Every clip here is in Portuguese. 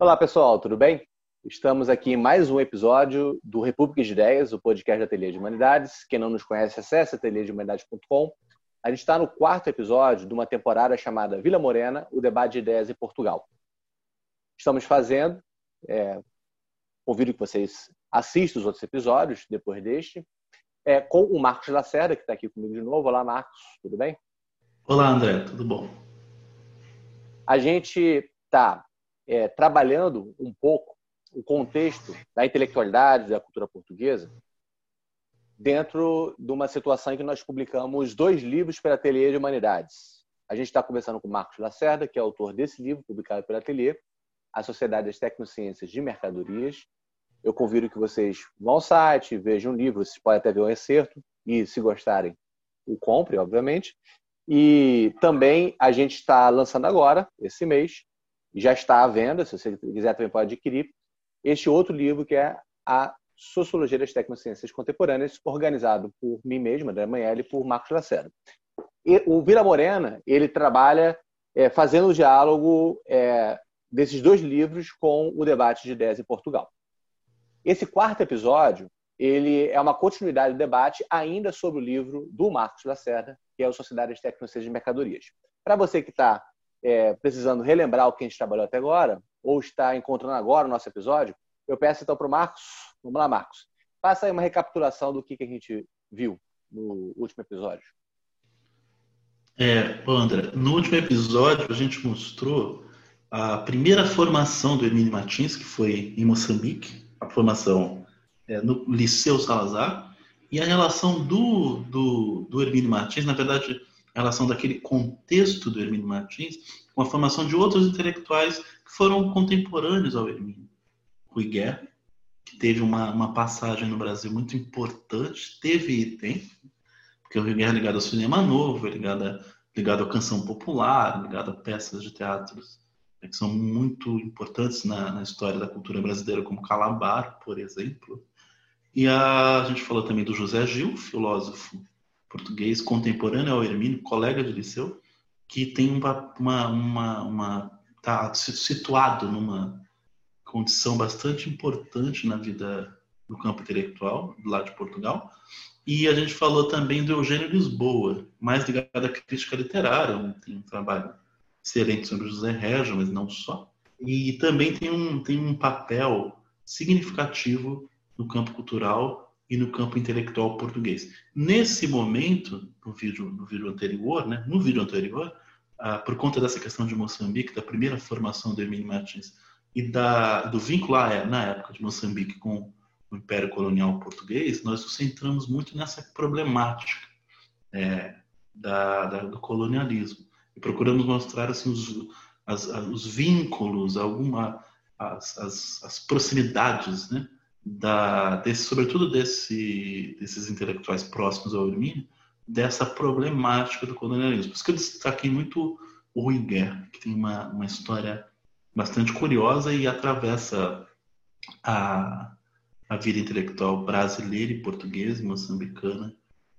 Olá, pessoal, tudo bem? Estamos aqui em mais um episódio do República de Ideias, o podcast da Ateliê de Humanidades. Quem não nos conhece, acesse ateliêdehumanidades.com. A gente está no quarto episódio de uma temporada chamada Vila Morena, o debate de ideias em Portugal. Estamos fazendo, é, convido que vocês assistam os outros episódios depois deste, é, com o Marcos Lacerda, que está aqui comigo de novo. Olá, Marcos, tudo bem? Olá, André, tudo bom? A gente está é, trabalhando um pouco o contexto da intelectualidade, da cultura portuguesa, dentro de uma situação em que nós publicamos dois livros pela Ateliê de Humanidades. A gente está conversando com Marcos Lacerda, que é autor desse livro, publicado pela Ateliê, A Sociedade das Tecnociências de Mercadorias. Eu convido que vocês vão ao site, vejam o livro, vocês podem até ver um excerto, e se gostarem, o compre, obviamente. E também a gente está lançando agora, esse mês, já está à venda, se você quiser também pode adquirir, este outro livro que é a Sociologia das Tecnociências Contemporâneas, organizado por mim mesmo, André Manelli, e por Marcos Lacerda. E o Vila Morena, ele trabalha é, fazendo o diálogo é, desses dois livros com o debate de ideias em Portugal. Esse quarto episódio, ele é uma continuidade do debate ainda sobre o livro do Marcos Lacerda, que é o Sociedade das Tecnociências de Mercadorias. Para você que está é, precisando relembrar o que a gente trabalhou até agora, ou está encontrando agora o nosso episódio, eu peço então para o Marcos, vamos lá, Marcos, faça aí uma recapitulação do que, que a gente viu no último episódio. É, André, no último episódio a gente mostrou a primeira formação do Hermínio Martins, que foi em Moçambique, a formação é, no Liceu Salazar, e a relação do, do, do Hermínio Martins, na verdade, relação daquele contexto do Hermínio Martins com a formação de outros intelectuais que foram contemporâneos ao Hermínio. Rui Guerra, que teve uma, uma passagem no Brasil muito importante, teve e tem, porque o Rui Guerra é ligado ao cinema novo, é ligado, ligado à canção popular, ligado a peças de teatros né, que são muito importantes na, na história da cultura brasileira, como Calabar, por exemplo. E a, a gente falou também do José Gil, filósofo português contemporâneo ao Hermínio, colega de liceu, que tem uma, uma, uma, uma tá situado numa condição bastante importante na vida no campo intelectual lá de Portugal. E a gente falou também do Eugênio Lisboa, mais ligado à crítica literária, tem um trabalho excelente sobre José Régio, mas não só. E também tem um, tem um papel significativo no campo cultural e no campo intelectual português. Nesse momento, no vídeo, no vídeo anterior, né, no vídeo anterior, ah, por conta dessa questão de Moçambique, da primeira formação do Emílio Martins e da, do vínculo na época de Moçambique com o Império Colonial Português, nós nos centramos muito nessa problemática é, da, da, do colonialismo e procuramos mostrar assim os, as, os vínculos, alguma as, as, as proximidades, né, da, desse, sobretudo desse, desses intelectuais próximos ao Hermínio, dessa problemática do colonialismo. Por isso que eu destaquei muito o Rui Guerra, que tem uma, uma história bastante curiosa e atravessa a, a vida intelectual brasileira e portuguesa e moçambicana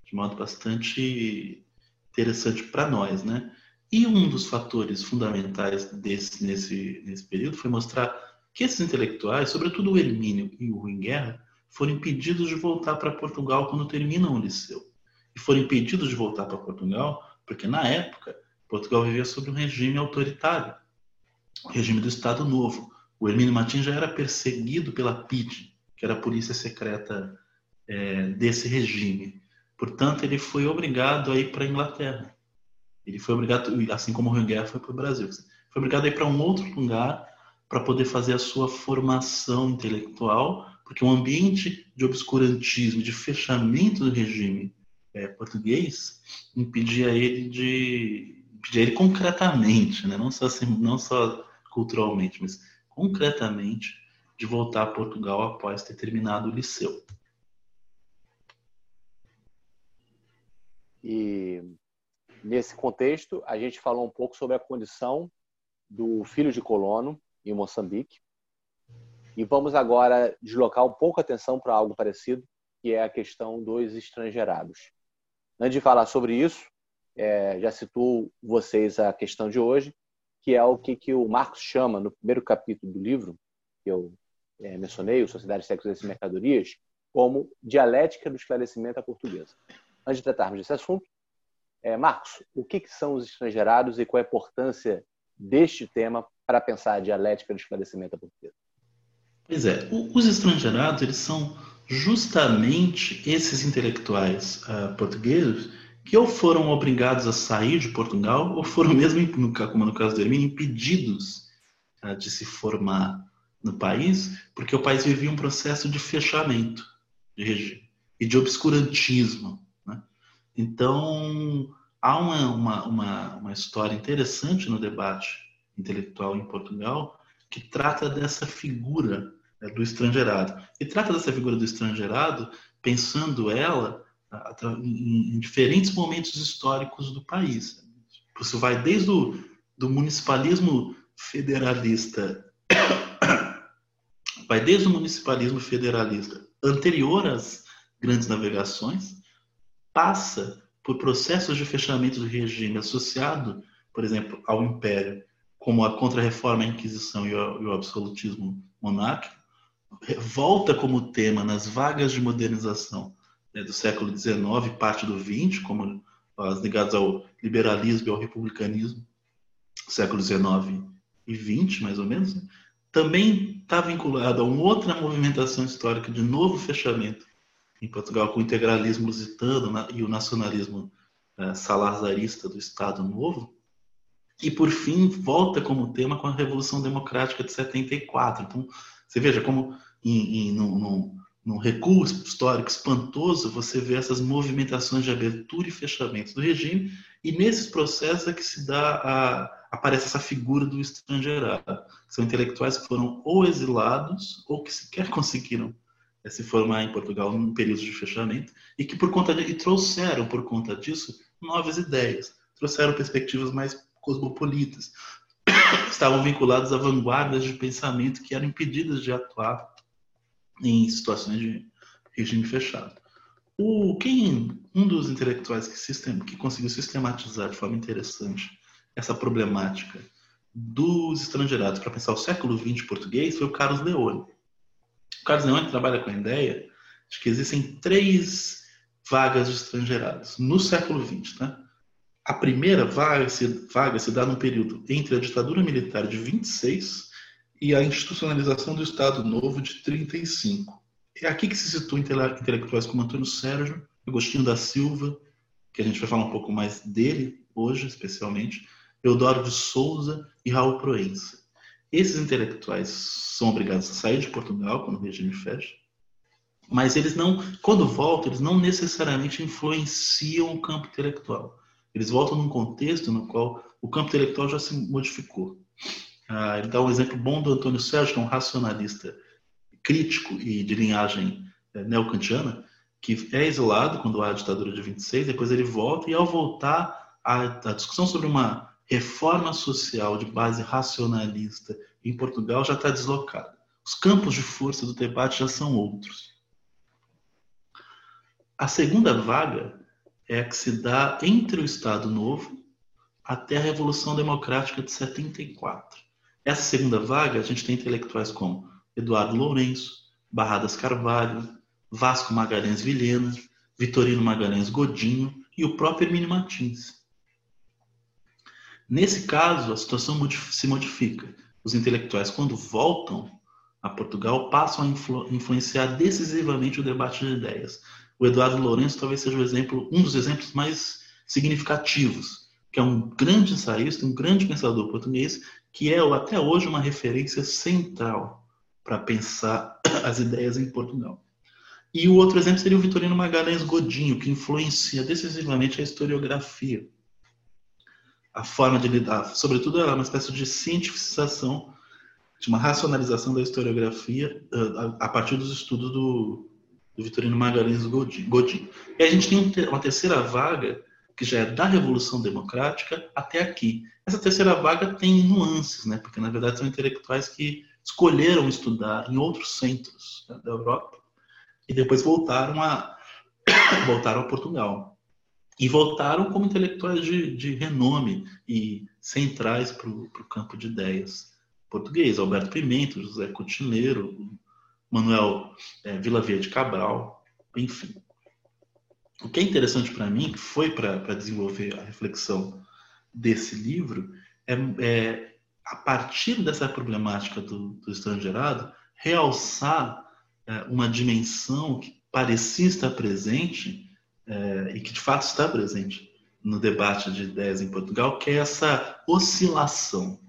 de modo bastante interessante para nós, né? E um dos fatores fundamentais desse, nesse, nesse período foi mostrar que esses intelectuais, sobretudo o Hermínio e o Rui Guerra, foram impedidos de voltar para Portugal quando terminam o liceu. E foram impedidos de voltar para Portugal porque, na época, Portugal vivia sob um regime autoritário, o regime do Estado Novo. O Hermínio Martins já era perseguido pela PID, que era a polícia secreta é, desse regime. Portanto, ele foi obrigado a ir para a Inglaterra. Ele foi obrigado, assim como o Rui Guerra foi para o Brasil, foi obrigado a ir para um outro lugar para poder fazer a sua formação intelectual, porque um ambiente de obscurantismo, de fechamento do regime é, português, impedia ele de impedia ele concretamente, né? não só assim, não só culturalmente, mas concretamente de voltar a Portugal após ter terminado o liceu. E nesse contexto, a gente falou um pouco sobre a condição do filho de colono em Moçambique. E vamos agora deslocar um pouco a atenção para algo parecido, que é a questão dos estrangeirados. Antes de falar sobre isso, é, já citou vocês a questão de hoje, que é o que, que o Marcos chama no primeiro capítulo do livro, que eu é, mencionei, Sociedade, Sexos e Mercadorias, como dialética do esclarecimento à portuguesa. Antes de tratarmos desse assunto, é, Marcos, o que, que são os estrangeirados e qual é a importância deste tema para pensar a dialética do esclarecimento à portuguesa? Pois é, os estrangeirados eles são justamente esses intelectuais uh, portugueses que ou foram obrigados a sair de Portugal ou foram mesmo, como no caso do Hermínio, impedidos uh, de se formar no país, porque o país vivia um processo de fechamento de regime e de obscurantismo. Né? Então, há uma, uma, uma, uma história interessante no debate intelectual em Portugal que trata dessa figura né, do estrangeirado. E trata dessa figura do estrangeirado pensando ela em, diferentes momentos históricos do país. Você vai desde o do municipalismo federalista vai desde o municipalismo federalista anterior às grandes navegações, passa por processos de fechamento do regime associado, por exemplo, ao império, como a contra-reforma, a Inquisição e o, absolutismo monárquico, volta como tema nas vagas de modernização né, do século XIX, parte do XX, como as ligadas ao liberalismo e ao republicanismo, século XIX e XX, mais ou menos, né, também está vinculado a uma outra movimentação histórica de novo fechamento em Portugal, com o integralismo lusitano e o nacionalismo é, salazarista do Estado Novo. E, por fim, volta como tema com a Revolução Democrática de 74. Então, você veja como, em, em, num, num recuo histórico espantoso, você vê essas movimentações de abertura e fechamento do regime, e nesses processos é que se dá a, aparece essa figura do estrangeirado. São intelectuais que foram ou exilados ou que sequer conseguiram se formar em Portugal num período de fechamento e que por conta de, e trouxeram por conta disso novas ideias, trouxeram perspectivas mais cosmopolitas, estavam vinculados a vanguardas de pensamento que eram impedidas de atuar em situações de regime fechado. O quem um dos intelectuais que, sistem, que conseguiu sistematizar de forma interessante essa problemática dos estrangeirados para pensar o século XX português foi o Carlos Leone. Carlos Leone trabalha com a ideia de que existem três vagas de estrangeirados no século XX. Tá? A primeira vaga se, vaga se dá no período entre a ditadura militar de 26 e a institucionalização do Estado Novo de 35. É aqui que se situam intelectuais como Antônio Sérgio, Agostinho da Silva, que a gente vai falar um pouco mais dele hoje, especialmente, Eudoro de Souza e Raul Proença. Esses intelectuais são obrigados a sair de Portugal quando o regime fecha, mas eles não, quando voltam, eles não necessariamente influenciam o campo intelectual. Eles voltam num contexto no qual o campo intelectual já se modificou. Ah, ele dá um exemplo bom do Antônio Sérgio, que é um racionalista crítico e de linhagem é, neocantiana, que é exilado quando há a ditadura de 26, depois ele volta, e ao voltar, a, a discussão sobre uma reforma social de base racionalista em Portugal já está deslocada. Os campos de força do debate já são outros. A segunda vaga é a que se dá entre o Estado Novo até a Revolução Democrática de 74. Essa segunda vaga, a gente tem intelectuais como Eduardo Lourenço, Barradas Carvalho, Vasco Magalhães Vilhena, Vitorino Magalhães Godinho e o próprio Hermínio Martins. Nesse caso, a situação se modifica. Os intelectuais, quando voltam a Portugal, passam a influ influenciar decisivamente o debate de ideias. O Eduardo Lourenço talvez seja exemplo, um dos exemplos mais significativos, que é um grande ensaísta, um grande pensador português, que é até hoje uma referência central para pensar as ideias em Portugal. E o outro exemplo seria o Vitorino Magalhães Godinho, que influencia decisivamente a historiografia a forma de lidar, sobretudo é uma espécie de cientificação, de uma racionalização da historiografia a, a, partir dos estudos do, do Vitorino Magalhães Godin. E a gente tem uma terceira vaga que já é da Revolução Democrática até aqui. Essa terceira vaga tem nuances, né? porque na verdade são intelectuais que escolheram estudar em outros centros né, da Europa e depois voltaram a voltaram a Portugal. E voltaram como intelectuais de, de renome e centrais para o campo de ideias português. Alberto Pimenta, José Cotineiro, Manuel é, Vila Via de Cabral, enfim. O que é interessante para mim, que foi para desenvolver a reflexão desse livro, é, é a partir dessa problemática do, do estrangeirado, realçar é, uma dimensão que parecia estar presente é, e que de fato está presente no debate de ideias em Portugal, que é essa oscilação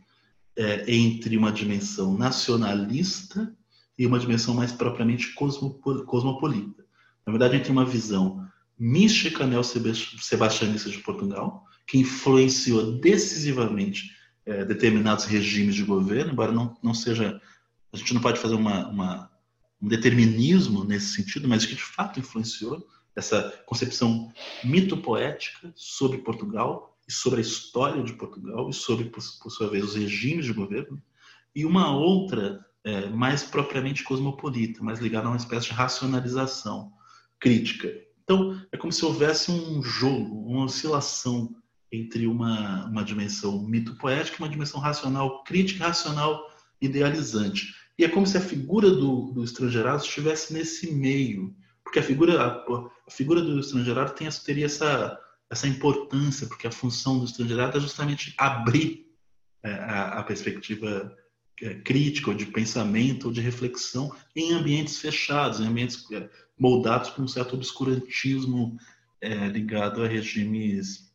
é, entre uma dimensão nacionalista e uma dimensão mais propriamente cosmopolita. Na verdade, entre uma visão mística neo-sebastianista de Portugal, que influenciou decisivamente é, determinados regimes de governo, embora não, não seja. A gente não pode fazer uma, uma, um determinismo nesse sentido, mas que de fato influenciou essa concepção mito-poética sobre Portugal e sobre a história de Portugal e sobre, por, por sua vez, os regimes de governo, e uma outra é, mais propriamente cosmopolita, mais ligada a uma espécie de racionalização crítica. Então, é como se houvesse um jogo, uma oscilação entre uma, uma dimensão mito-poética e uma dimensão racional, crítica, racional, idealizante. E é como se a figura do, do estrangeirado estivesse nesse meio, porque a figura, a, figura do estrangeirado tem, teria essa, essa importância, porque a função do estrangeirado é justamente abrir é, a, a, perspectiva é, crítica, ou de pensamento, ou de reflexão em ambientes fechados, em ambientes é, moldados por um certo obscurantismo é, ligado a regimes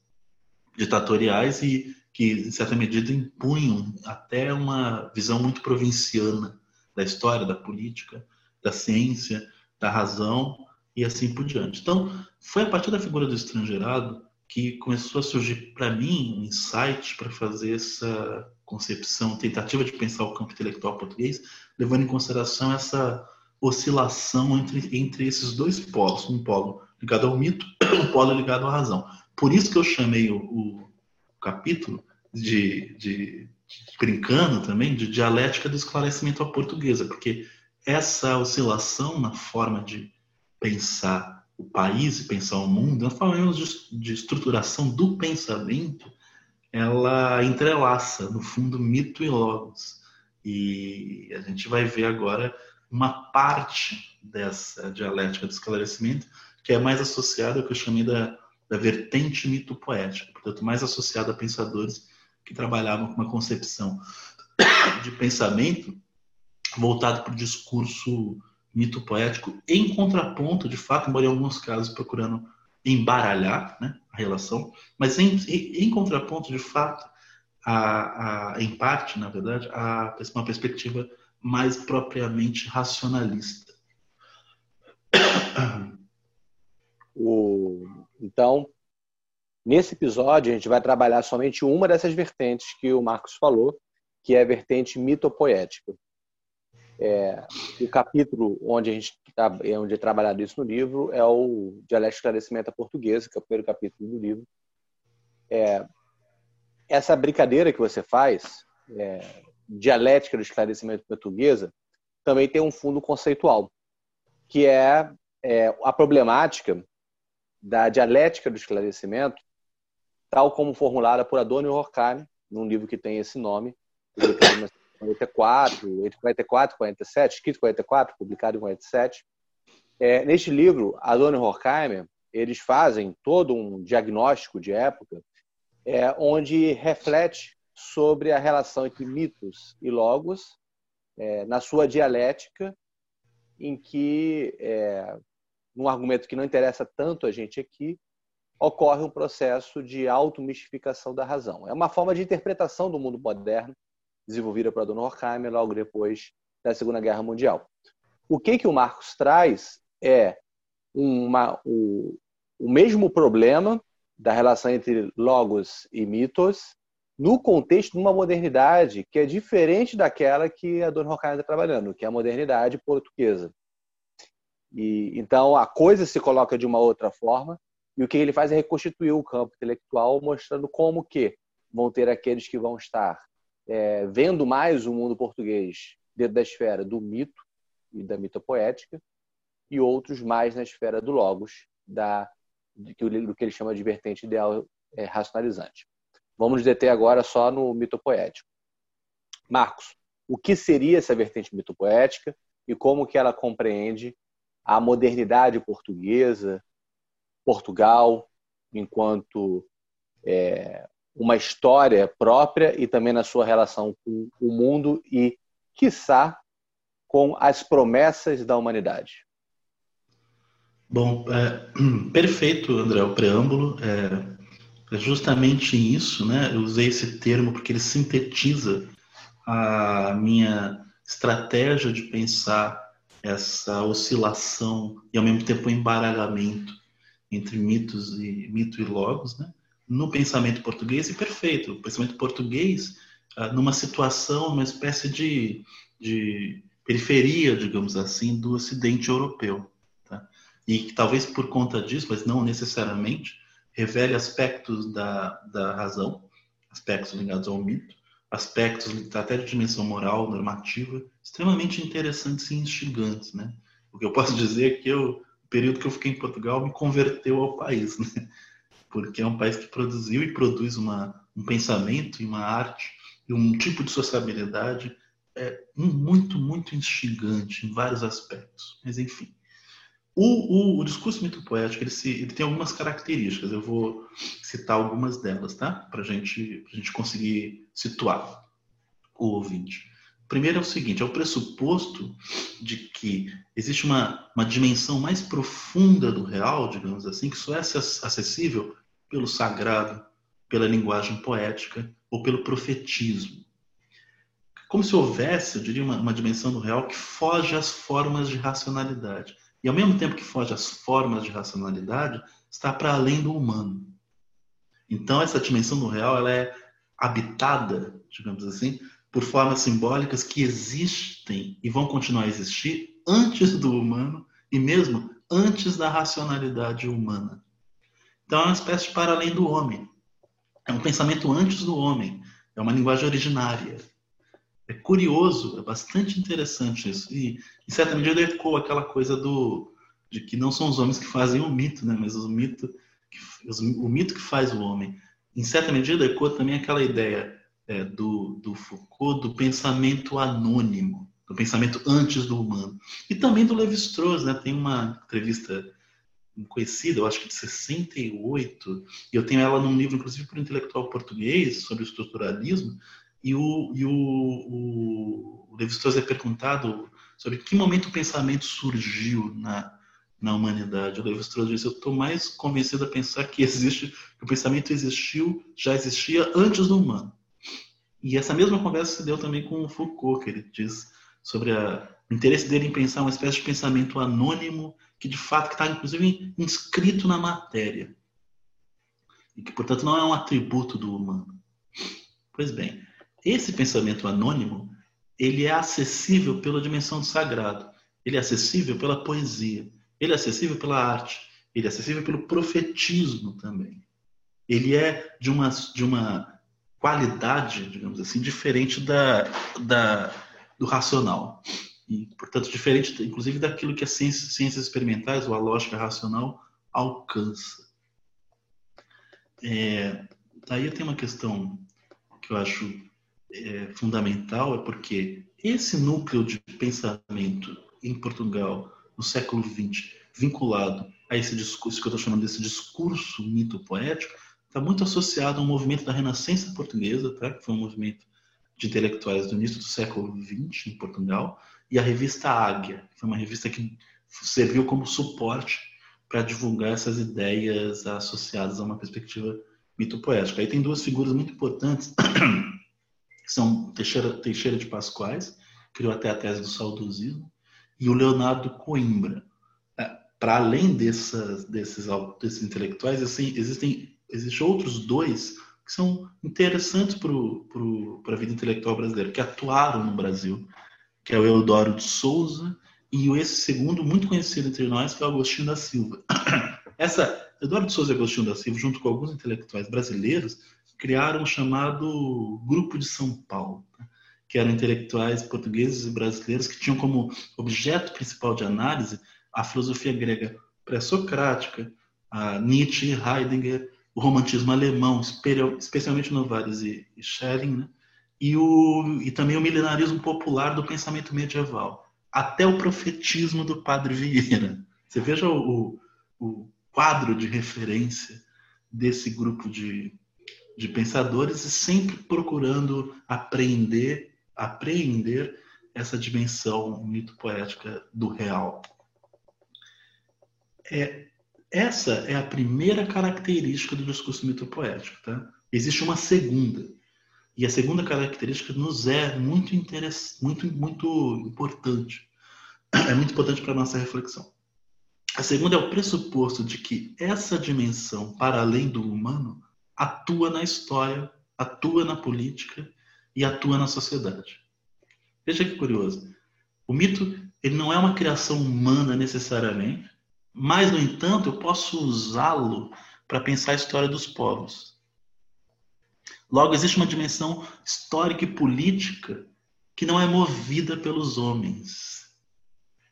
ditatoriais e que, em certa medida, impunham até uma visão muito provinciana da história, da política, da ciência, da razão e assim por diante. Então, foi a partir da figura do estrangeirado que começou a surgir para mim um insight para fazer essa concepção, tentativa de pensar o campo intelectual português, levando em consideração essa oscilação entre, entre esses dois polos, um polo ligado ao mito, um polo ligado à razão. Por isso que eu chamei o, o capítulo de, de, brincando também de dialética do esclarecimento à portuguesa, porque essa oscilação na forma de pensar o país e pensar o mundo, na forma de, de estruturação do pensamento, ela entrelaça, no fundo, mito e logos. E a gente vai ver agora uma parte dessa dialética do esclarecimento que é mais associada ao que eu chamei da, da vertente mito-poética, portanto, mais associada a pensadores que trabalhavam com uma concepção de pensamento voltado para o discurso mito poético em contraponto, de fato, embora em alguns casos procurando embaralhar né, a relação, mas em, em contraponto, de fato, a, a, em parte, na verdade, a uma perspectiva mais propriamente racionalista. O, então, nesse episódio, a gente vai trabalhar somente uma dessas vertentes que o Marcos falou, que é a vertente mitopoética. É, o capítulo onde a gente tá, é onde é trabalhado isso no livro é o Dialético Esclarecimento à Portuguesa, que é o primeiro capítulo do livro. É, essa brincadeira que você faz, é, dialética do esclarecimento portuguesa, também tem um fundo conceitual, que é, é a problemática da dialética do esclarecimento, tal como formulada por Adorno Horkheimer, num livro que tem esse nome, 44, entre 44 e 47, escrito em 44, publicado em 47. É, neste livro, Adorno e Horkheimer, eles fazem todo um diagnóstico de época é, onde reflete sobre a relação entre mitos e logos é, na sua dialética, em que, é, num argumento que não interessa tanto a gente aqui, ocorre um processo de automistificação da razão. É uma forma de interpretação do mundo moderno desenvolvida por Adorno Horkheimer logo depois da Segunda Guerra Mundial. O que, que o Marcos traz é uma, o, o mesmo problema da relação entre logos e mitos no contexto de uma modernidade que é diferente daquela que a Adorno Horkheimer está trabalhando, que é a modernidade portuguesa. E, então, a coisa se coloca de uma outra forma e o que ele faz é reconstituir o campo intelectual, mostrando como que vão ter aqueles que vão estar é, vendo mais o mundo português dentro da esfera do mito e da mitopoética, e outros mais na esfera do logos, da do que, ele chama de vertente ideal é, racionalizante. Vamos deter agora só no mito poético. Marcos, o que seria essa vertente mitopoética e como que ela compreende a modernidade portuguesa, Portugal, enquanto é, uma história própria e também na sua relação com o mundo e, quiçá, com as promessas da humanidade. Bom, é, perfeito, André, o preâmbulo. É, é, justamente isso, né? Eu usei esse termo porque ele sintetiza a minha estratégia de pensar essa oscilação e ao mesmo tempo embaralhamento entre mitos e mito e logos, né? No pensamento português e perfeito, o pensamento português ah, numa situação, uma espécie de, de periferia, digamos assim, do Ocidente europeu, tá? E que talvez por conta disso, mas não necessariamente, revele aspectos da, da razão, aspectos ligados ao mito, aspectos até de dimensão moral, normativa, extremamente interessantes e instigantes, né? O que eu posso dizer é que eu, o período que eu fiquei em Portugal me converteu ao país, né? Porque é um país que produziu e produz uma, um pensamento e uma arte e um tipo de sociabilidade é, muito, muito instigante em vários aspectos. Mas, enfim. O, o, o discurso mitopoético ele, se, ele tem algumas características. Eu vou citar algumas delas, tá? Para gente, a gente conseguir situar o ouvinte. Primeiro é o seguinte: é o pressuposto de que existe uma, uma dimensão mais profunda do real, digamos assim, que só é acessível pelo sagrado, pela linguagem poética ou pelo profetismo. Como se houvesse, eu diria, uma, uma dimensão do real que foge às formas de racionalidade. E ao mesmo tempo que foge às formas de racionalidade, está para além do humano. Então essa dimensão do real ela é habitada, digamos assim, por formas simbólicas que existem e vão continuar a existir antes do humano e mesmo antes da racionalidade humana. Então é uma espécie de para além do homem. É um pensamento antes do homem. É uma linguagem originária. É curioso, é bastante interessante isso. E, em certa medida, ecoa aquela coisa do de que não são os homens que fazem o mito, né? mas o mito que, o mito que faz o homem. Em certa medida, ecoa também aquela ideia é, do, do Foucault do pensamento anônimo, do pensamento antes do humano. E também do Levi-Strauss, né? Tem uma entrevista conhecida, eu acho que de 68, e eu tenho ela num livro, inclusive, o intelectual português, sobre o estruturalismo, e o, e o, o, o Levi-Strauss é perguntado sobre que momento o pensamento surgiu na, na humanidade. O Levi-Strauss diz, eu estou mais convencido a pensar que existe, que o pensamento existiu, já existia antes do humano. E essa mesma conversa se deu também com o Foucault, que ele diz sobre a, o interesse dele em pensar uma espécie de pensamento anônimo que de fato está inclusive inscrito na matéria e que portanto não é um atributo do humano. Pois bem, esse pensamento anônimo, ele é acessível pela dimensão do sagrado, ele é acessível pela poesia, ele é acessível pela arte, ele é acessível pelo profetismo também. Ele é de uma, de uma qualidade, digamos assim, diferente da, da, do racional. E, portanto, diferente, inclusive, daquilo que as ciências, ciências experimentais ou a lógica racional alcança. É, daí tenho uma questão que eu acho é, fundamental é porque esse núcleo de pensamento em Portugal no século XX, vinculado a esse discurso que eu estou chamando desse discurso mito poético, está muito associado ao movimento da Renascença portuguesa, tá? que foi um movimento de intelectuais do início do século XX em Portugal, e a revista Águia, que foi uma revista que serviu como suporte para divulgar essas ideias associadas a uma perspectiva mito poética. Aí tem duas figuras muito importantes que são Teixeira, Teixeira de Pascoais, criou até a tese do saudosismo, e o Leonardo Coimbra. É, Para além dessas, desses, desses intelectuais, assim, existem, existem outros dois que são interessantes para a vida intelectual brasileira, que atuaram no Brasil, que é o Eudoro de Souza, e esse segundo, muito conhecido entre nós, que é o Agostinho da Silva. Essa, Eduardo de Souza e Agostinho da Silva, junto com alguns intelectuais brasileiros, criaram o chamado Grupo de São Paulo, tá? que eram intelectuais portugueses e brasileiros que tinham como objeto principal de análise a filosofia grega pré-socrática, Nietzsche, Heidegger, o romantismo alemão, especialmente Novares e Schelling, né? e, o, e também o milenarismo popular do pensamento medieval, até o profetismo do Padre Vieira. Você veja o, o quadro de referência desse grupo de, de pensadores e sempre procurando aprender, apreender essa dimensão mito-poética do real. É, essa é a primeira característica do discurso mito-poético. Tá? Existe uma segunda. E a segunda característica nos é muito, muito, muito importante. É muito importante para a nossa reflexão. A segunda é o pressuposto de que essa dimensão para além do humano atua na história, atua na política e atua na sociedade. Veja que curioso. O mito ele não é uma criação humana necessariamente, mas, no entanto, eu posso usá-lo para pensar a história dos povos. Logo, existe uma dimensão histórica e política que não é movida pelos homens,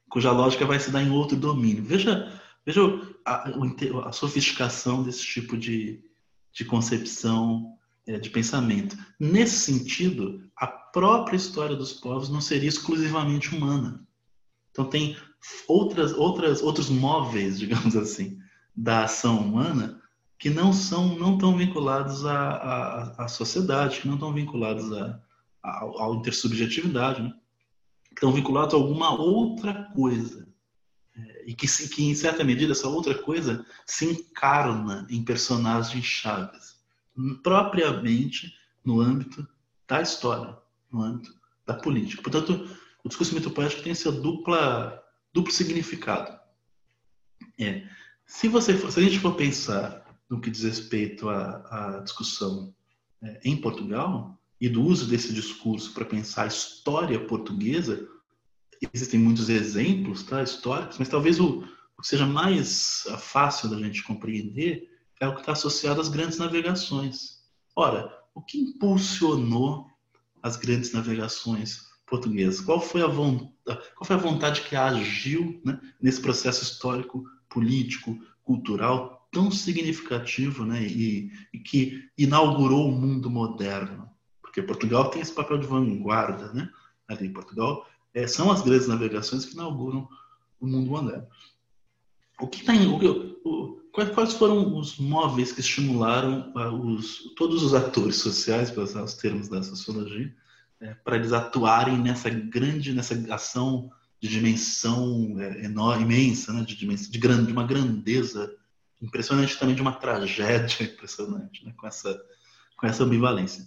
cuja lógica vai se dar em outro domínio. Veja, veja a, a sofisticação desse tipo de, de concepção é, de pensamento. Nesse sentido, a própria história dos povos não seria exclusivamente humana. Então tem outras, outras, outros móveis, digamos assim, da ação humana que não são não estão vinculados à, à, à, sociedade, que não estão vinculados à, à, à intersubjetividade, né? estão vinculados a alguma outra coisa. É, e que, que, em certa medida, essa outra coisa se encarna em personagens chaves propriamente no âmbito da história, no âmbito da política. Portanto, o discurso mitopoético tem essa dupla, duplo significado. É, se, você for, se a gente for pensar no que diz respeito à, à discussão é, em Portugal e do uso desse discurso para pensar a história portuguesa, existem muitos exemplos tá, históricos, mas talvez o, o que seja mais fácil da gente compreender é o que está associado às grandes navegações. Ora, o que impulsionou as grandes navegações portuguesas? Qual foi a vontade, qual foi a vontade que agiu né, nesse processo histórico, político, cultural tão significativo né, e, e, que inaugurou o mundo moderno? Porque Portugal tem esse papel de vanguarda, né? Ali em Portugal é, são as grandes navegações que inauguram o mundo moderno. O que está em, o, o, Quais foram os móveis que estimularam uh, os, todos os atores sociais, para usar os termos da sociologia, é, para eles atuarem nessa grande, nessa ação de dimensão é, enorme, imensa, né, de, dimensão, de, grande, de uma grandeza impressionante, também de uma tragédia impressionante, né, com, essa, com essa ambivalência.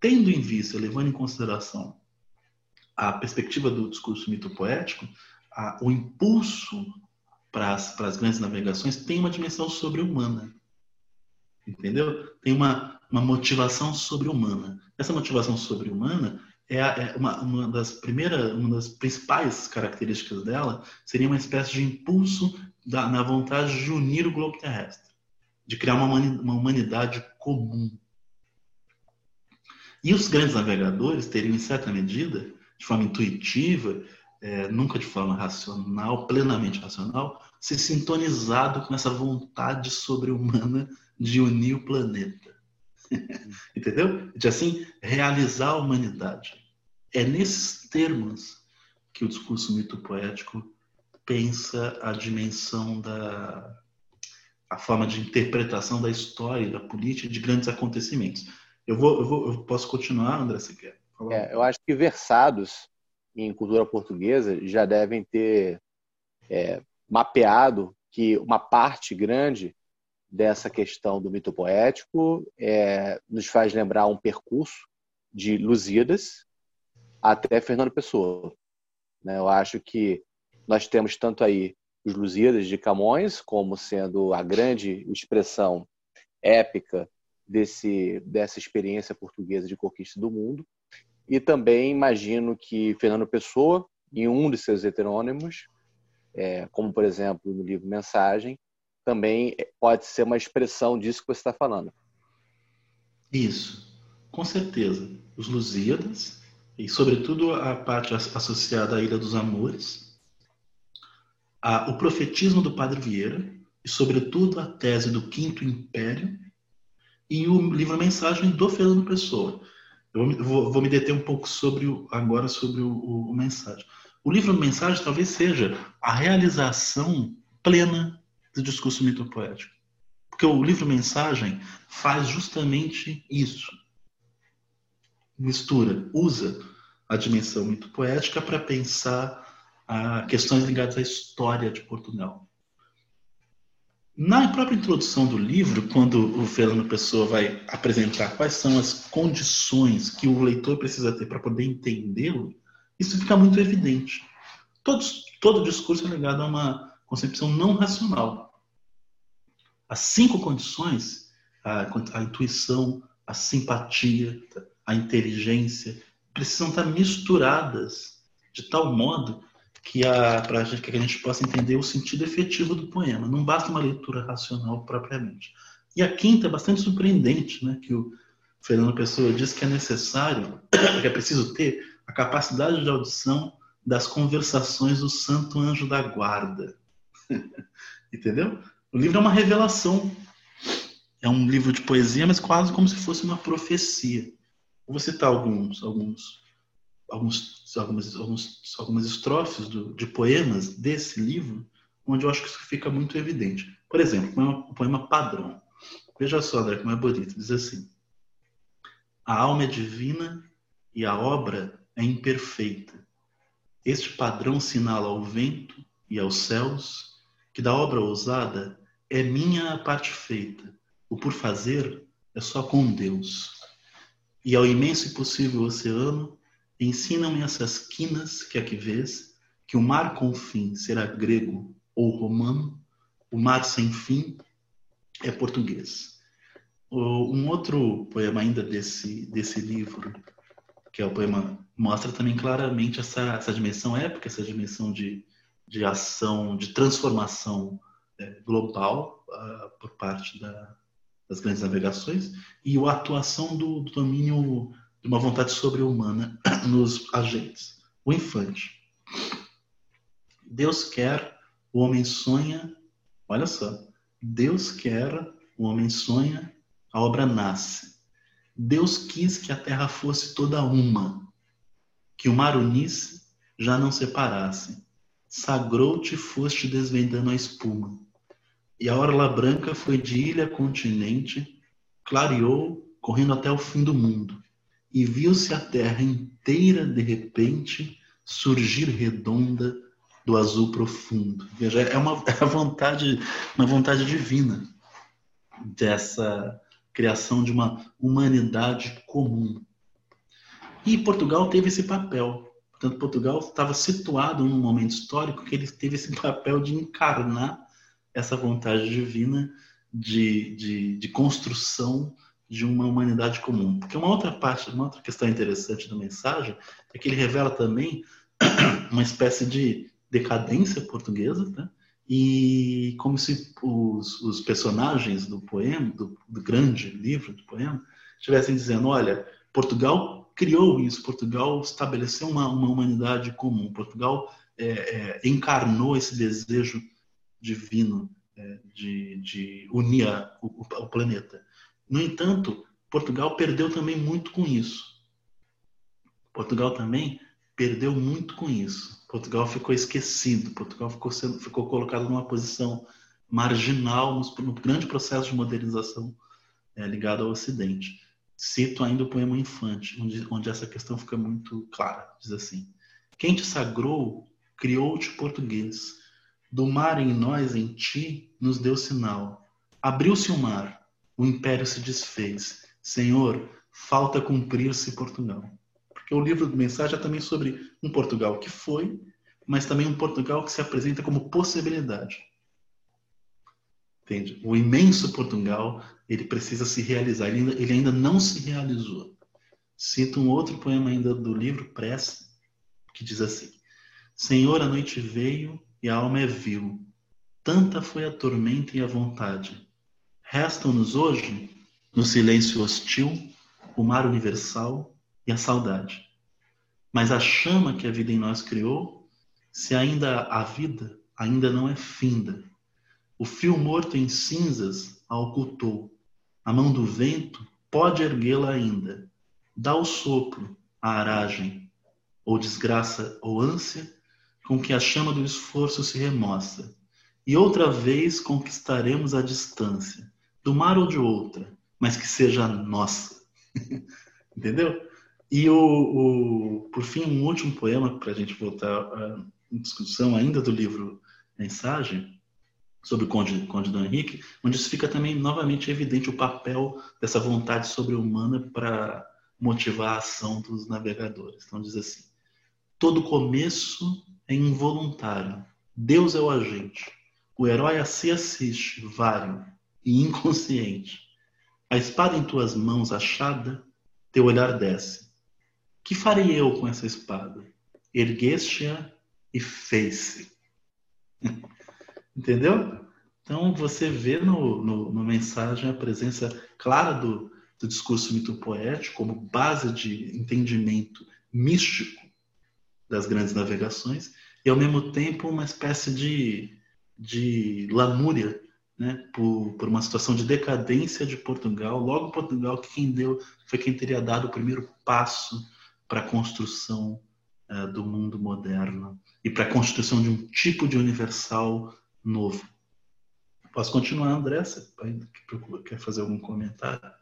Tendo em vista, levando em consideração a perspectiva do discurso mito-poético, o impulso para as, para as grandes navegações tem uma dimensão sobre-humana. Entendeu? Tem uma, uma motivação sobre-humana. Essa motivação sobre-humana é, é uma, uma, das primeiras, uma das principais características dela seria uma espécie de impulso da, na vontade de unir o globo terrestre, de criar uma, uma humanidade comum. E os grandes navegadores teriam, em certa medida, de forma intuitiva, é, nunca de forma racional, plenamente racional, se sintonizado com essa vontade sobre-humana de unir o planeta. Entendeu? De assim realizar a humanidade. É nesses termos que o discurso mito-poético pensa a dimensão da a forma de interpretação da história, da política, de grandes acontecimentos. Eu vou, eu, vou, eu posso continuar, André, se quer? É, eu acho que versados em cultura portuguesa já devem ter é, mapeado que uma parte grande dessa questão do mito poético é, nos faz lembrar um percurso de Lusíadas até Fernando Pessoa. Né? Eu acho que nós temos tanto aí os Lusíadas de Camões como sendo a grande expressão épica desse, dessa experiência portuguesa de conquista do mundo. E também imagino que Fernando Pessoa, em um de seus heterônimos, é, como por exemplo no livro Mensagem, também pode ser uma expressão disso que você está falando. Isso, com certeza. Os Lusíadas, e sobretudo a parte associada à Ilha dos Amores, a, o profetismo do Padre Vieira, e, sobretudo, a tese do Quinto Império e o livro Mensagem do Fernando Pessoa. Eu vou, vou me deter um pouco sobre o, agora sobre o, o, o Mensagem. O livro Mensagem talvez seja a realização plena do discurso mitopoético. Porque o livro Mensagem faz justamente isso. Mistura, usa a dimensão mitopoética para pensar a questões ligadas à história de Portugal. Na própria introdução do livro, quando o Fernando Pessoa vai apresentar quais são as condições que o leitor precisa ter para poder entendê-lo, isso fica muito evidente. Todo discurso é ligado a uma concepção não racional. As cinco condições, a, a intuição, a simpatia, a inteligência, precisam estar misturadas de tal modo que a para que a gente possa entender o sentido efetivo do poema. Não basta uma leitura racional propriamente. E a quinta é bastante surpreendente, né, que o Fernando Pessoa diz que é necessário, que é preciso ter a capacidade de audição das conversações do Santo Anjo da Guarda. Entendeu? O livro é uma revelação. É um livro de poesia, mas quase como se fosse uma profecia. Vou citar alguns, alguns alguns, algumas, alguns, algumas estrofes do, de poemas desse livro, onde eu acho que isso fica muito evidente. Por exemplo, o poema, o poema padrão. Veja só, André, como é bonito. Diz assim: A alma é divina e a obra é imperfeita. Este padrão sinala ao vento e aos céus que da obra ousada é minha a parte feita. O por fazer é só com Deus. E ao imenso e possível oceano Ensinam-me essas quinas que aqui vês, que o mar com fim será grego ou romano, o mar sem fim é português. Um outro poema ainda desse, desse livro, que é o poema, mostra também claramente essa, essa dimensão épica, essa dimensão de, de ação, de transformação é, global uh, por parte da, das grandes navegações e a atuação do, do domínio de uma vontade sobre-humana nos agentes. O infante. Deus quer, o homem sonha. Olha só. Deus quer, o homem sonha, a obra nasce. Deus quis que a terra fosse toda uma, que o mar unisse, já não separasse. Sagrou-te foste desvendando a espuma. E a orla branca foi de ilha a continente, clareou, correndo até o fim do mundo e viu-se a terra inteira de repente surgir redonda do azul profundo. Veja, é uma é a vontade, uma vontade divina dessa criação de uma humanidade comum. E Portugal teve esse papel. Portanto, Portugal estava situado num momento histórico que ele teve esse papel de encarnar essa vontade divina de, de, de construção de uma humanidade comum. Porque uma outra parte, uma outra questão interessante da mensagem é que ele revela também uma espécie de decadência portuguesa, né? e como se os, os personagens do poema, do, do, grande livro do poema, estivessem dizendo: olha, Portugal criou isso, Portugal estabeleceu uma, uma humanidade comum, Portugal é, é, encarnou esse desejo divino é, de, de unir o, o planeta. No entanto, Portugal perdeu também muito com isso. Portugal também perdeu muito com isso. Portugal ficou esquecido, Portugal ficou, sendo, ficou colocado numa posição marginal no, no grande processo de modernização é, ligado ao Ocidente. Cito ainda o poema Infante, onde, onde essa questão fica muito clara. Diz assim: Quem te sagrou, criou-te português. Do mar em nós, em ti, nos deu sinal. Abriu-se o mar, o império se desfez. Senhor, falta cumprir-se Portugal. Porque o livro do Mensagem é também sobre um Portugal que foi, mas também um Portugal que se apresenta como possibilidade. Entende? O imenso Portugal, ele precisa se realizar, ele ainda, ele ainda não se realizou. Cito um outro poema ainda do livro Prece, que diz assim: Senhor, a noite veio e a alma é vil. Tanta foi a tormenta e a vontade Restam-nos hoje, no silêncio hostil, o mar universal e a saudade. Mas a chama que a vida em nós criou, se ainda a vida ainda não é finda, O fio morto em cinzas a ocultou. A mão do vento pode erguê-la ainda. Dá o sopro, a aragem, ou desgraça ou ânsia, com que a chama do esforço se remostra. E outra vez conquistaremos a distância, do mar ou de outra, mas que seja nossa. Entendeu? E o, o, por fim, um último poema para a gente voltar à discussão ainda do livro Mensagem sobre o Conde, Conde Dom Henrique, onde isso fica também novamente evidente o papel dessa vontade sobre-humana para motivar a ação dos navegadores. Então diz assim: todo começo é involuntário, Deus é o agente, o herói a si assiste, vário e inconsciente. A espada em tuas mãos achada, teu olhar desce. Que farei eu com essa espada? Ergueste-a e fez-se. Entendeu? Então você vê no, no, no, mensagem a presença clara do, do discurso mito-poético como base de entendimento místico das grandes navegações e ao mesmo tempo uma espécie de, de lamúria né, por, por uma situação de decadência de Portugal. Logo Portugal que quem deu foi quem teria dado o primeiro passo para a construção uh, do mundo moderno e para a constituição de um tipo de universal novo. Posso continuar, André? Você quer fazer algum comentário?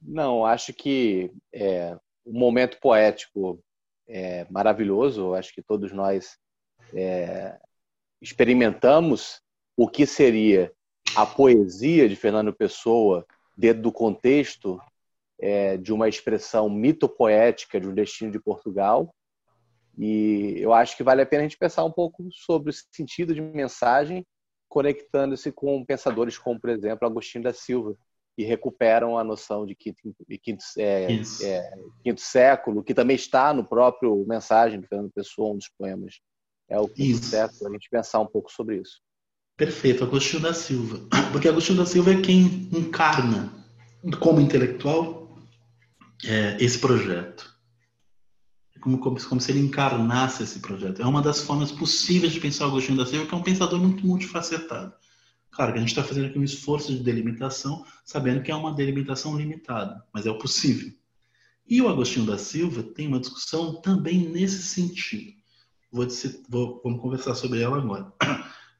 Não, acho que é, o momento poético é maravilhoso. Acho que todos nós é, experimentamos o que seria a poesia de Fernando Pessoa dentro do contexto é, de uma expressão mitopoética de um destino de Portugal. E eu acho que vale a pena a gente pensar um pouco sobre o sentido de mensagem, conectando-se com pensadores como, por exemplo, Agostinho da Silva, que recuperam a noção de quinto, de quinto, é, é, quinto século, que também está no próprio mensagem do Fernando Pessoa, um dos poemas. É o quinto isso. século, a gente pensar um pouco sobre isso. Perfeito, Agostinho da Silva. Porque Agostinho da Silva é quem encarna, como intelectual, é, esse projeto. É como, como, como, se ele encarnasse esse projeto. É uma das formas possíveis de pensar o Agostinho da Silva, que é um pensador muito multifacetado. Claro que a gente está fazendo aqui um esforço de delimitação, sabendo que é uma delimitação limitada, mas é o possível. E o Agostinho da Silva tem uma discussão também nesse sentido. Vou, vou vamos conversar sobre ela agora.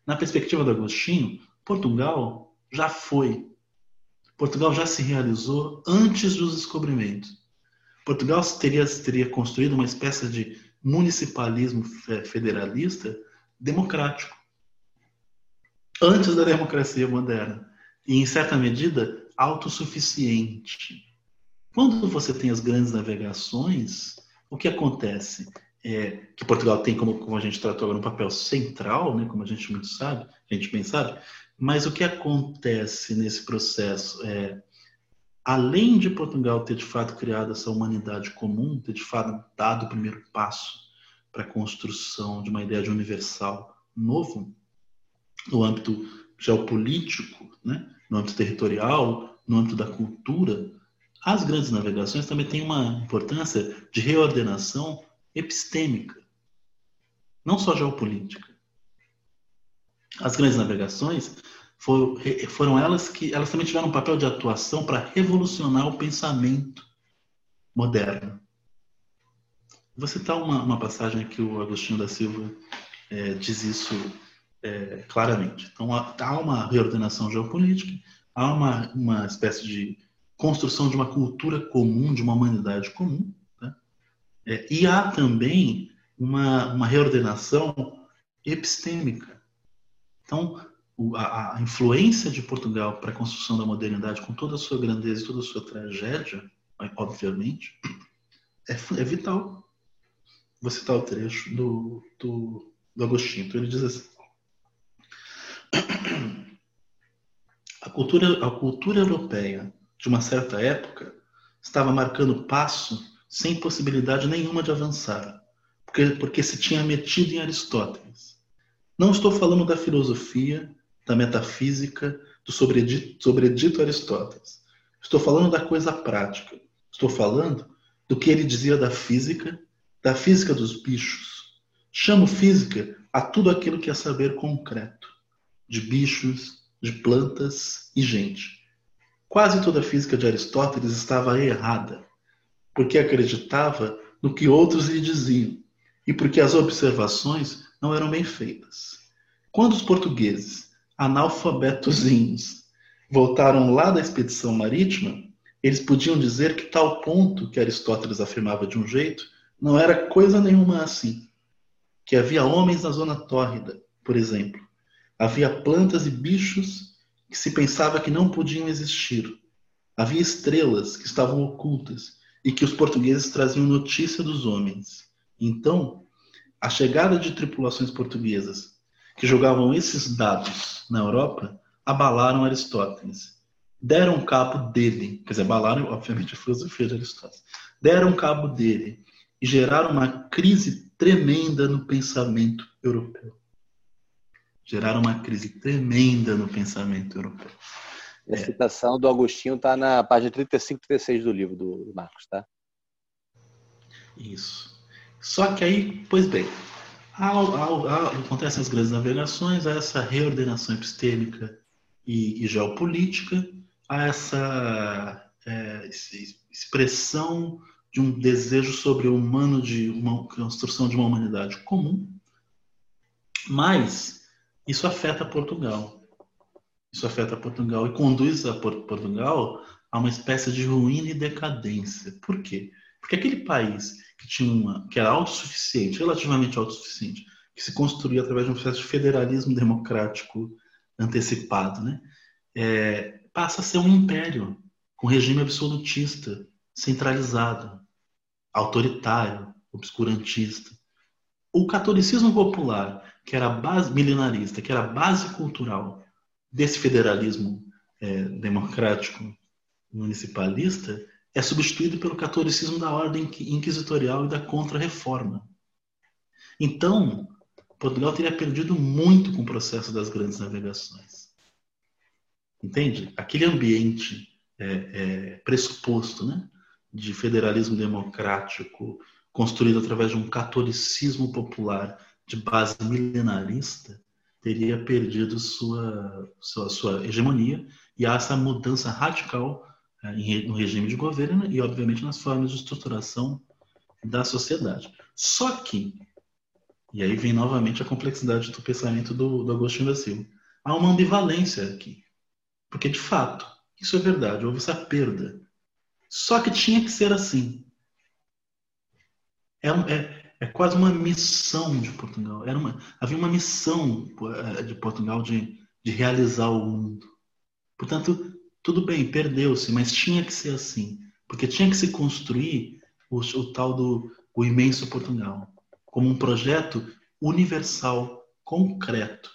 Na perspectiva do Agostinho, Portugal já foi Portugal já se realizou antes dos descobrimentos. Portugal teria, teria construído uma espécie de municipalismo federalista democrático, antes da democracia moderna, e, em certa medida, autossuficiente. Quando você tem as grandes navegações, o que acontece? É que Portugal tem, como, como a gente tratou agora, um papel central, né, como a gente muito sabe, a gente bem sabe, mas o que acontece nesse processo é, além de Portugal ter de fato criado essa humanidade comum, ter de fato dado o primeiro passo para a construção de uma ideia de universal novo, no âmbito geopolítico, né, no âmbito territorial, no âmbito da cultura, as grandes navegações também têm uma importância de reordenação epistêmica, não só geopolítica. As grandes navegações foram, foram elas que elas também tiveram um papel de atuação para revolucionar o pensamento moderno. Vou citar uma, uma passagem que o Agostinho da Silva é, diz isso é, claramente. Então, há uma reordenação geopolítica, há uma, uma espécie de construção de uma cultura comum, de uma humanidade comum, né? é, e há também uma, uma reordenação epistêmica. Então, a, influência de Portugal para a construção da modernidade, com toda a sua grandeza e toda a sua tragédia, obviamente, é, é vital. Vou citar o trecho do, do, do Agostinho. Então, ele diz assim: a cultura, a cultura europeia de uma certa época estava marcando passo sem possibilidade nenhuma de avançar, porque, porque se tinha metido em Aristóteles não estou falando da filosofia, da metafísica, do sobredito, sobredito Aristóteles. Estou falando da coisa prática. Estou falando do que ele dizia da física, da física dos bichos. Chamo física a tudo aquilo que é saber concreto. de bichos, de plantas e gente. Quase toda a física de Aristóteles estava errada, porque acreditava no que outros lhe diziam e porque as observações não eram bem feitas. Quando os portugueses, analfabetozinhos, voltaram lá da expedição marítima, eles podiam dizer que tal ponto que Aristóteles afirmava de um jeito não era coisa nenhuma assim. Que havia homens na zona tórrida, por exemplo. Havia plantas e bichos que se pensava que não podiam existir. Havia estrelas que estavam ocultas e que os portugueses traziam notícia dos homens. Então, a chegada de tripulações portuguesas que jogavam esses dados na Europa abalaram Aristóteles. Deram cabo dele, quer dizer, abalaram, obviamente, a filosofia de Aristóteles. Deram cabo dele e geraram uma crise tremenda no pensamento europeu. Geraram uma crise tremenda no pensamento europeu. A é. citação do Agostinho está na página 35 e 36 do livro do Marcos, tá? Isso. Só que aí, pois bem, ao, ao, ao, acontecem as grandes navegações, há essa reordenação epistêmica e, e geopolítica, há essa é, expressão de um desejo sobre o humano de uma construção de uma humanidade comum, mas isso afeta Portugal. Isso afeta Portugal e conduz a Portugal a uma espécie de ruína e decadência. Por quê? Porque aquele país que tinha uma, que era autossuficiente, relativamente autossuficiente, que se construía através de um processo de federalismo democrático antecipado, né? É, passa a ser um império com regime absolutista, centralizado autoritário, obscurantista. O catolicismo popular, que era base milenarista, que era base cultural desse federalismo é, democrático municipalista, é substituído pelo catolicismo da ordem inquisitorial e da contra-reforma. Então, Portugal teria perdido muito com o processo das grandes navegações. Entende? Aquele ambiente é, é, pressuposto, né? de federalismo democrático construído através de um catolicismo popular de base milenarista teria perdido sua, sua, sua hegemonia e há essa mudança radical no regime de governo e, obviamente, nas formas de estruturação da sociedade. Só que, e aí vem novamente a complexidade do pensamento do, do Agostinho da Silva, há uma ambivalência aqui. Porque, de fato, isso é verdade, houve essa perda só que tinha que ser assim. É, é, é quase uma missão de Portugal. Era uma, havia uma missão eh, de Portugal de, de realizar o mundo. Portanto, tudo bem, perdeu-se, mas tinha que ser assim. Porque tinha que se construir o, o tal do o imenso Portugal como um projeto universal, concreto,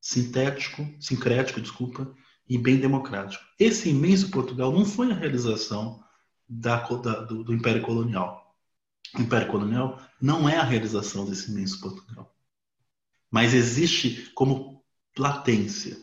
sintético, sincrético, desculpa, e bem democrático. Esse imenso Portugal não foi a realização da, da, do, do, Império Colonial. O Império Colonial não é a realização desse imenso Portugal, mas existe como latência,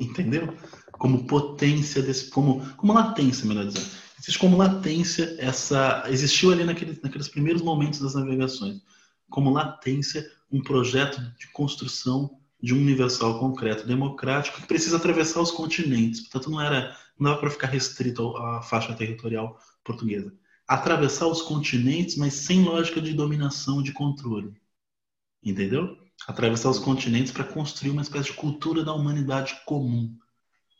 entendeu? Como potência desse, como, como latência, melhor dizendo. Existe como latência essa, existiu ali naquele, naqueles primeiros momentos das navegações, como latência um projeto de construção de um universal concreto democrático que precisa atravessar os continentes. Portanto, não era não dava para ficar restrito à faixa territorial portuguesa. Atravessar os continentes, mas sem lógica de dominação, de controle. Entendeu? Atravessar os continentes para construir uma espécie de cultura da humanidade comum.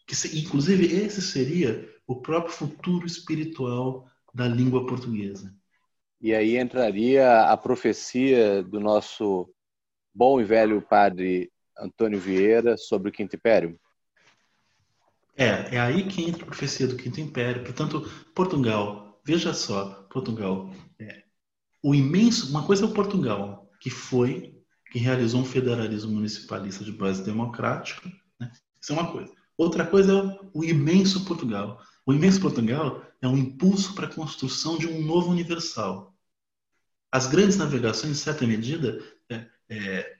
Que, inclusive, esse seria o próprio futuro espiritual da língua portuguesa. E aí entraria a profecia do nosso bom e velho padre Antônio Vieira sobre o Quinto Império? É, é aí que entra a profecia do Quinto Império. Portanto, Portugal, veja só, Portugal, é, o imenso, uma coisa é o Portugal, que foi, que realizou um federalismo municipalista de base democrática, né? isso é uma coisa. Outra coisa é o imenso Portugal. O imenso Portugal é um impulso para a construção de um novo universal. As grandes navegações, em certa medida, é, é,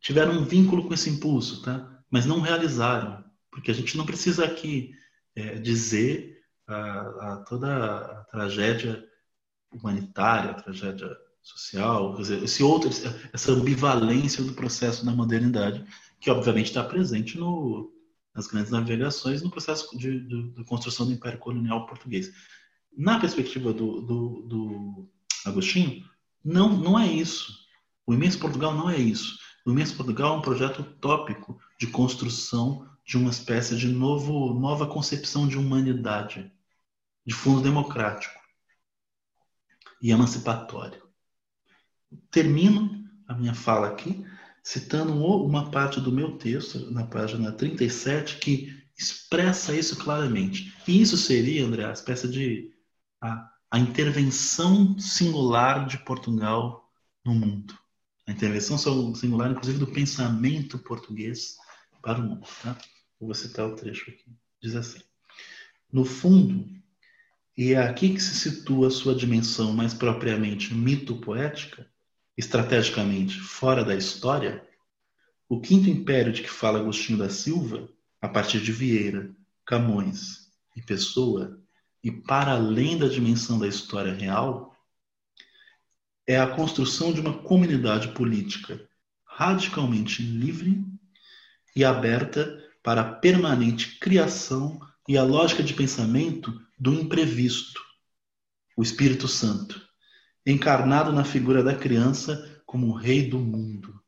tiveram um vínculo com esse impulso, tá? mas não realizaram. Porque a gente não precisa aqui é, dizer a, a toda a tragédia humanitária, a tragédia social, esse outro, essa ambivalência do processo da modernidade que obviamente está presente no, nas grandes navegações no processo de, de, de, construção do Império Colonial Português. Na perspectiva do, do, do Agostinho, não, não é isso. O Imenso Portugal não é isso. O Imenso Portugal é um projeto utópico de construção de uma espécie de novo, nova concepção de humanidade, de fundo democrático e emancipatório. Termino a minha fala aqui citando uma parte do meu texto, na página 37, que expressa isso claramente. E isso seria, André, a espécie de a, a intervenção singular de Portugal no mundo. A intervenção singular, inclusive, do pensamento português para o mundo. Tá? Vou citar o trecho aqui. Diz assim: No fundo, e é aqui que se situa sua dimensão mais propriamente mito-poética, estrategicamente fora da história, o quinto império de que fala Agostinho da Silva, a partir de Vieira, Camões e Pessoa, e para além da dimensão da história real, é a construção de uma comunidade política radicalmente livre e aberta para a permanente criação e a lógica de pensamento do imprevisto, o Espírito Santo, encarnado na figura da criança como o rei do mundo.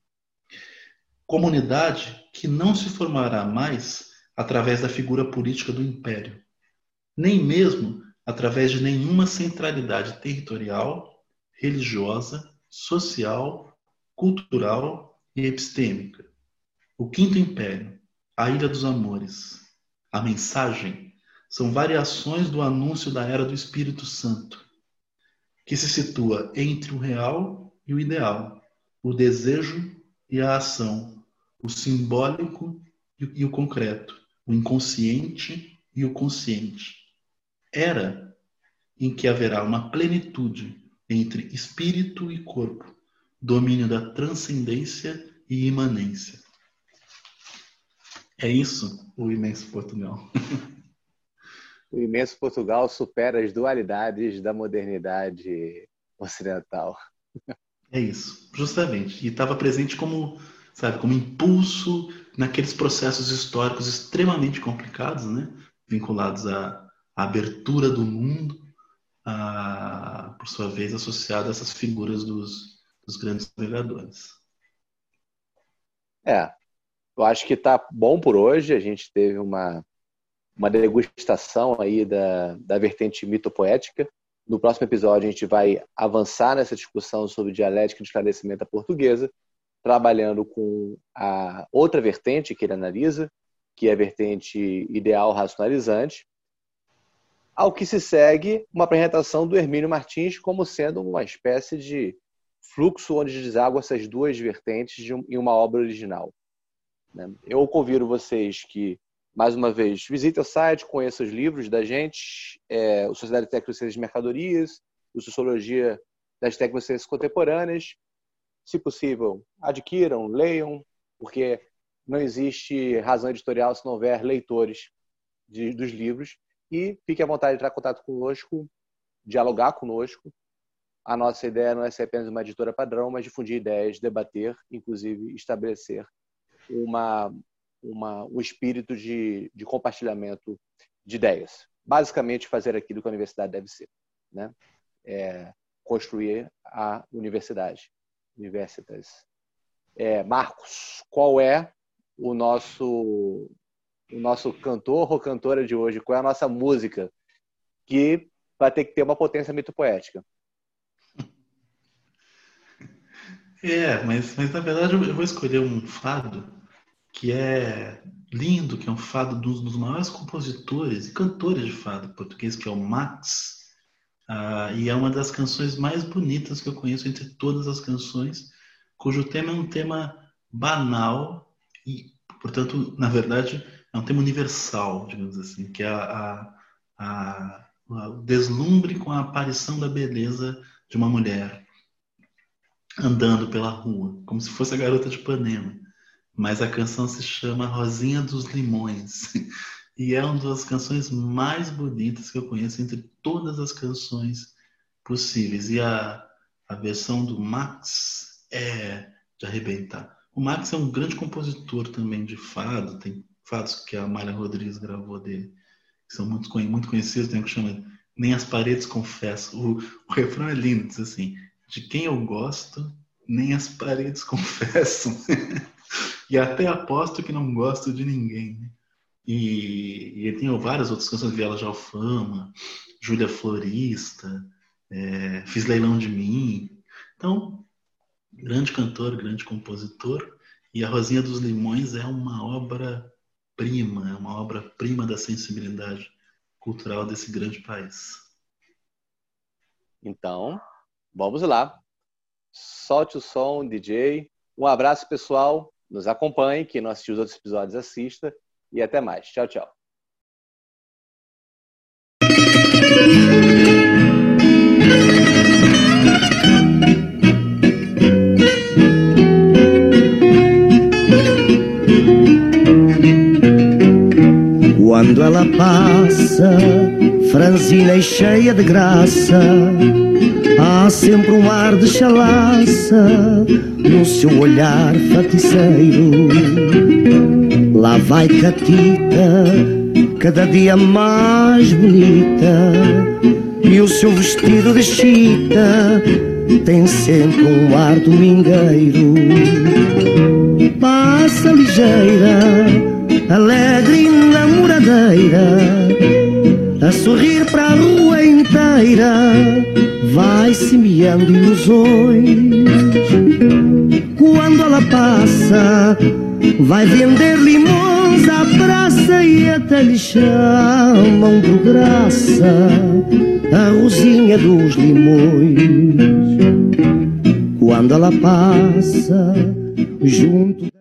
Comunidade que não se formará mais através da figura política do império, nem mesmo através de nenhuma centralidade territorial, religiosa, social, cultural e epistêmica. O Quinto Império, a Ilha dos Amores, a mensagem são variações do anúncio da era do Espírito Santo, que se situa entre o real e o ideal, o desejo e a ação, o simbólico e o concreto, o inconsciente e o consciente. Era em que haverá uma plenitude entre espírito e corpo, domínio da transcendência e imanência. É isso o imenso Portugal. o imenso Portugal supera as dualidades da modernidade ocidental. É isso, justamente. E estava presente como, sabe, como impulso naqueles processos históricos extremamente complicados, né? Vinculados à, à abertura do mundo, a, por sua vez associado a essas figuras dos, dos grandes navegadores. É, eu acho que está bom por hoje. A gente teve uma uma degustação aí da, da vertente mitopoética. No próximo episódio, a gente vai avançar nessa discussão sobre dialética de esclarecimento à portuguesa, trabalhando com a outra vertente que ele analisa, que é a vertente ideal racionalizante, ao que se segue uma apresentação do Hermínio Martins como sendo uma espécie de fluxo onde deságua essas duas vertentes de um, em uma obra original. Né? Eu convido vocês que mais uma vez, visite o site, conheça os livros da gente, é, o Sociedade de Técnicos de Mercadorias, o Sociologia das Técnicas Contemporâneas. Se possível, adquiram, leiam, porque não existe razão editorial se não houver leitores de, dos livros. E fique à vontade de entrar em contato conosco, dialogar conosco. A nossa ideia não é ser apenas uma editora padrão, mas difundir ideias, debater, inclusive estabelecer uma, uma, um espírito de, de compartilhamento de ideias. Basicamente, fazer aquilo que a universidade deve ser. Né? É, construir a universidade. Universitas. É, Marcos, qual é o nosso o nosso cantor ou cantora de hoje? Qual é a nossa música que vai ter que ter uma potência mitopoética? É, mas, mas na verdade eu vou escolher um fado que é lindo, que é um fado dos, dos maiores compositores e cantores de fado português, que é o Max. Ah, e é uma das canções mais bonitas que eu conheço entre todas as canções, cujo tema é um tema banal e, portanto, na verdade, é um tema universal, digamos assim, que é a, a, a, o deslumbre com a aparição da beleza de uma mulher andando pela rua, como se fosse a garota de Ipanema mas a canção se chama Rosinha dos Limões. E é uma das canções mais bonitas que eu conheço entre todas as canções possíveis. E a, a versão do Max é de arrebentar. O Max é um grande compositor também de fado, tem fados que a Amália Rodrigues gravou dele, que são muito, muito conhecidos, tem um que chama Nem as Paredes Confessam. O, o refrão é lindo, diz assim, de quem eu gosto, nem as paredes confessam. E até aposto que não gosto de ninguém. Né? E, e tem várias outras canções, Viela de Alfama, Júlia Florista, é, Fiz Leilão de Mim. Então, grande cantor, grande compositor. E a Rosinha dos Limões é uma obra-prima, é uma obra-prima da sensibilidade cultural desse grande país. Então, vamos lá. Solte o som, DJ. Um abraço, pessoal. Nos acompanhe. Quem não assistiu os outros episódios, assista e até mais. Tchau, tchau. Quando ela passa, franzina e cheia de graça, há sempre um ar de chalaça no seu olhar faticeiro. Lá vai Catita, cada dia mais bonita, e o seu vestido de chita tem sempre um ar domingueiro. Passa ligeira, alegre e namoradeira, a sorrir para a rua inteira, vai semeando ilusões. Quando ela passa, Vai vender limões à praça e até lhe chamam por graça a rosinha dos limões. Quando ela passa junto